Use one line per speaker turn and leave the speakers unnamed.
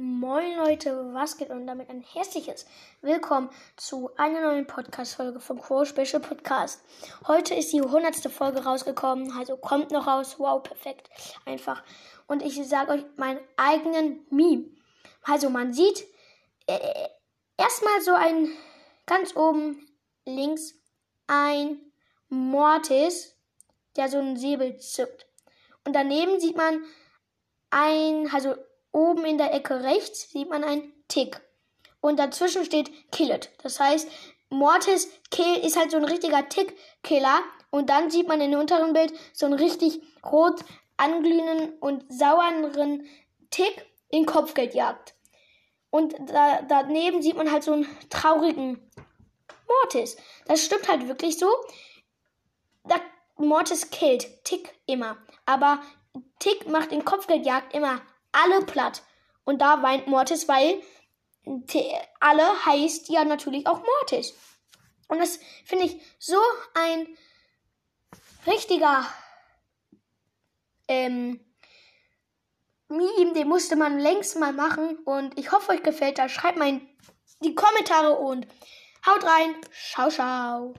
Moin Leute, was geht und damit ein herzliches Willkommen zu einer neuen Podcast-Folge vom Crow Special Podcast. Heute ist die 100. Folge rausgekommen, also kommt noch raus. Wow, perfekt. Einfach. Und ich sage euch meinen eigenen Meme. Also man sieht äh, erstmal so ein ganz oben links ein Mortis, der so einen Säbel zückt. Und daneben sieht man ein, also oben in der Ecke rechts sieht man ein Tick. Und dazwischen steht Kill it. Das heißt, Mortis ist halt so ein richtiger Tick-Killer. Und dann sieht man in dem unteren Bild so einen richtig rot anglühenden und sauren Tick in Kopfgeldjagd. Und da, daneben sieht man halt so einen traurigen Mortis. Das stimmt halt wirklich so. Da, Mortis killt Tick immer. Aber Tick macht in Kopfgeldjagd immer alle platt. Und da weint Mortis, weil alle heißt ja natürlich auch Mortis. Und das finde ich so ein richtiger ähm, Meme, den musste man längst mal machen. Und ich hoffe, euch gefällt das. Schreibt mal in die Kommentare und haut rein. Ciao, ciao.